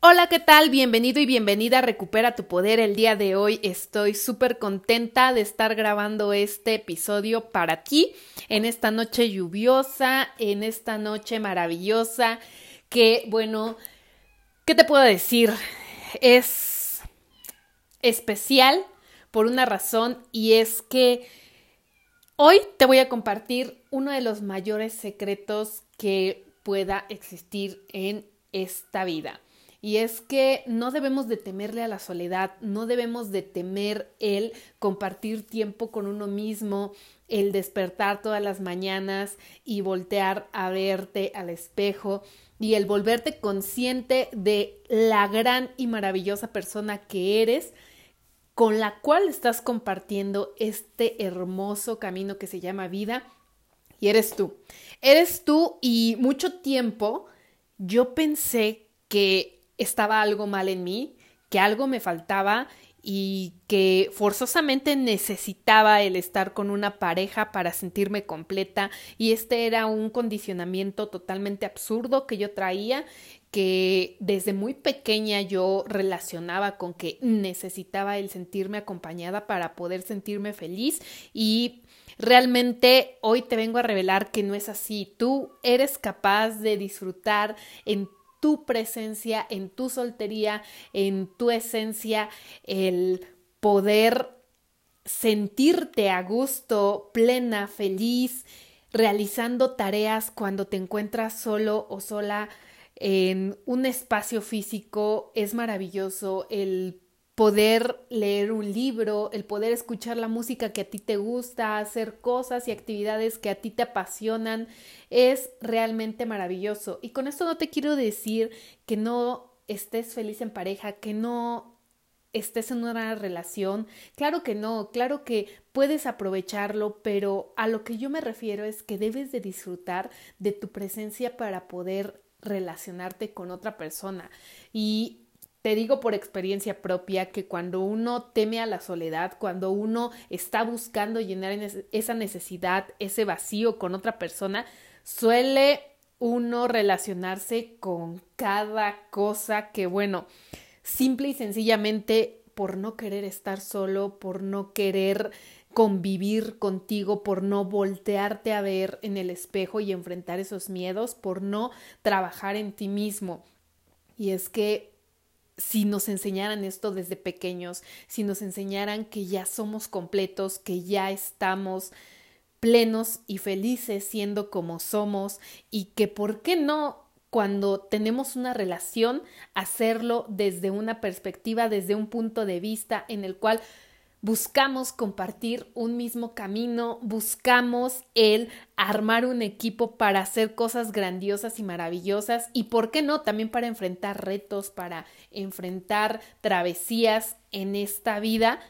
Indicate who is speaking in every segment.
Speaker 1: Hola, ¿qué tal? Bienvenido y bienvenida a Recupera tu Poder. El día de hoy estoy súper contenta de estar grabando este episodio para ti en esta noche lluviosa, en esta noche maravillosa, que bueno, ¿qué te puedo decir? Es especial por una razón y es que hoy te voy a compartir uno de los mayores secretos que pueda existir en esta vida. Y es que no debemos de temerle a la soledad, no debemos de temer el compartir tiempo con uno mismo, el despertar todas las mañanas y voltear a verte al espejo y el volverte consciente de la gran y maravillosa persona que eres con la cual estás compartiendo este hermoso camino que se llama vida y eres tú. Eres tú y mucho tiempo yo pensé que estaba algo mal en mí, que algo me faltaba y que forzosamente necesitaba el estar con una pareja para sentirme completa y este era un condicionamiento totalmente absurdo que yo traía que desde muy pequeña yo relacionaba con que necesitaba el sentirme acompañada para poder sentirme feliz y realmente hoy te vengo a revelar que no es así. Tú eres capaz de disfrutar en tu presencia, en tu soltería, en tu esencia, el poder sentirte a gusto, plena, feliz, realizando tareas cuando te encuentras solo o sola en un espacio físico es maravilloso. El poder leer un libro, el poder escuchar la música que a ti te gusta, hacer cosas y actividades que a ti te apasionan, es realmente maravilloso. Y con esto no te quiero decir que no estés feliz en pareja, que no estés en una relación. Claro que no, claro que puedes aprovecharlo, pero a lo que yo me refiero es que debes de disfrutar de tu presencia para poder relacionarte con otra persona. Y te digo por experiencia propia que cuando uno teme a la soledad, cuando uno está buscando llenar esa necesidad, ese vacío con otra persona, suele uno relacionarse con cada cosa que, bueno, simple y sencillamente por no querer estar solo, por no querer convivir contigo, por no voltearte a ver en el espejo y enfrentar esos miedos, por no trabajar en ti mismo. Y es que si nos enseñaran esto desde pequeños, si nos enseñaran que ya somos completos, que ya estamos plenos y felices siendo como somos y que, ¿por qué no? Cuando tenemos una relación, hacerlo desde una perspectiva, desde un punto de vista en el cual buscamos compartir un mismo camino, buscamos el armar un equipo para hacer cosas grandiosas y maravillosas y, ¿por qué no?, también para enfrentar retos, para enfrentar travesías en esta vida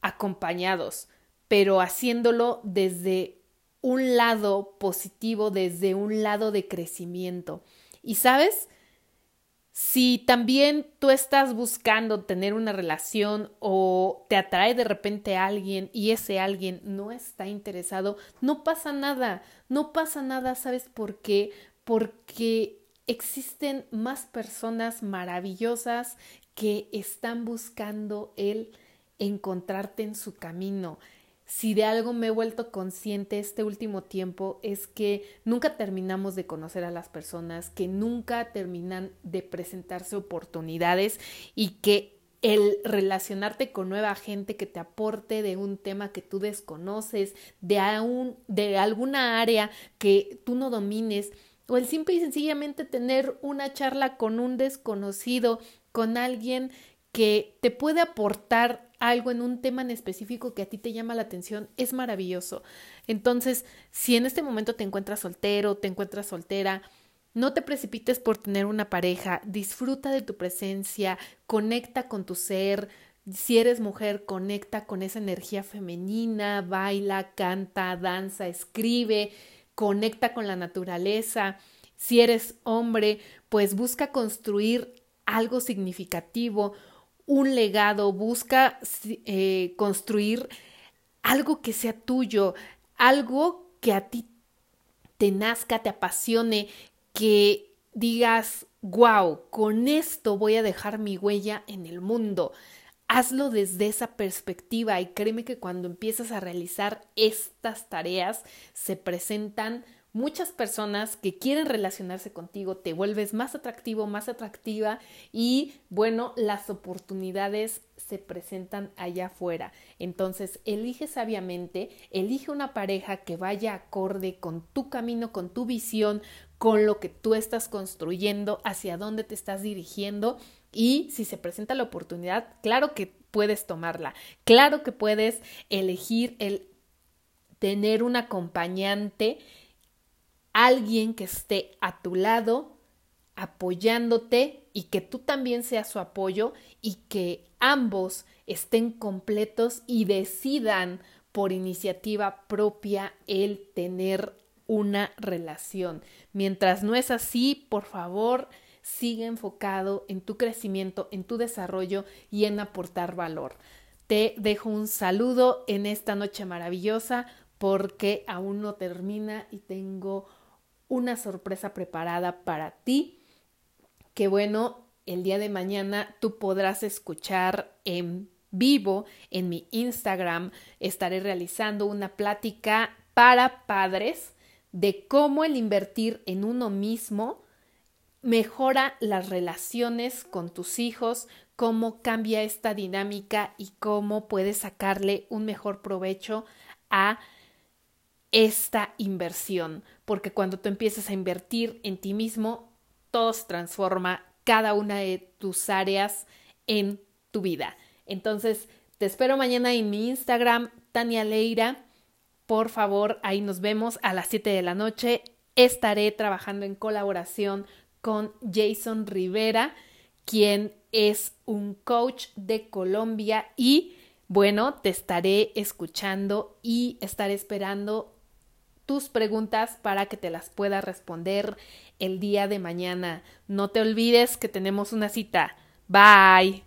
Speaker 1: acompañados, pero haciéndolo desde un lado positivo, desde un lado de crecimiento. Y sabes, si también tú estás buscando tener una relación o te atrae de repente a alguien y ese alguien no está interesado, no pasa nada, no pasa nada, ¿sabes por qué? Porque existen más personas maravillosas que están buscando el encontrarte en su camino, si de algo me he vuelto consciente este último tiempo es que nunca terminamos de conocer a las personas, que nunca terminan de presentarse oportunidades y que el relacionarte con nueva gente que te aporte de un tema que tú desconoces, de, aún, de alguna área que tú no domines, o el simple y sencillamente tener una charla con un desconocido, con alguien que te puede aportar algo en un tema en específico que a ti te llama la atención, es maravilloso. Entonces, si en este momento te encuentras soltero, te encuentras soltera, no te precipites por tener una pareja, disfruta de tu presencia, conecta con tu ser. Si eres mujer, conecta con esa energía femenina, baila, canta, danza, escribe, conecta con la naturaleza. Si eres hombre, pues busca construir algo significativo, un legado, busca eh, construir algo que sea tuyo, algo que a ti te nazca, te apasione, que digas, wow, con esto voy a dejar mi huella en el mundo. Hazlo desde esa perspectiva y créeme que cuando empiezas a realizar estas tareas se presentan muchas personas que quieren relacionarse contigo, te vuelves más atractivo, más atractiva y bueno, las oportunidades se presentan allá afuera. Entonces, elige sabiamente, elige una pareja que vaya acorde con tu camino, con tu visión, con lo que tú estás construyendo, hacia dónde te estás dirigiendo y si se presenta la oportunidad, claro que puedes tomarla, claro que puedes elegir el tener un acompañante alguien que esté a tu lado, apoyándote y que tú también seas su apoyo y que ambos estén completos y decidan por iniciativa propia el tener una relación. Mientras no es así, por favor, sigue enfocado en tu crecimiento, en tu desarrollo y en aportar valor. Te dejo un saludo en esta noche maravillosa porque aún no termina y tengo una sorpresa preparada para ti, que bueno, el día de mañana tú podrás escuchar en vivo en mi Instagram. Estaré realizando una plática para padres de cómo el invertir en uno mismo mejora las relaciones con tus hijos, cómo cambia esta dinámica y cómo puedes sacarle un mejor provecho a esta inversión, porque cuando tú empiezas a invertir en ti mismo, todo se transforma, cada una de tus áreas en tu vida. Entonces, te espero mañana en mi Instagram, Tania Leira. Por favor, ahí nos vemos a las 7 de la noche. Estaré trabajando en colaboración con Jason Rivera, quien es un coach de Colombia y bueno, te estaré escuchando y estaré esperando tus preguntas para que te las pueda responder el día de mañana. No te olvides que tenemos una cita. Bye.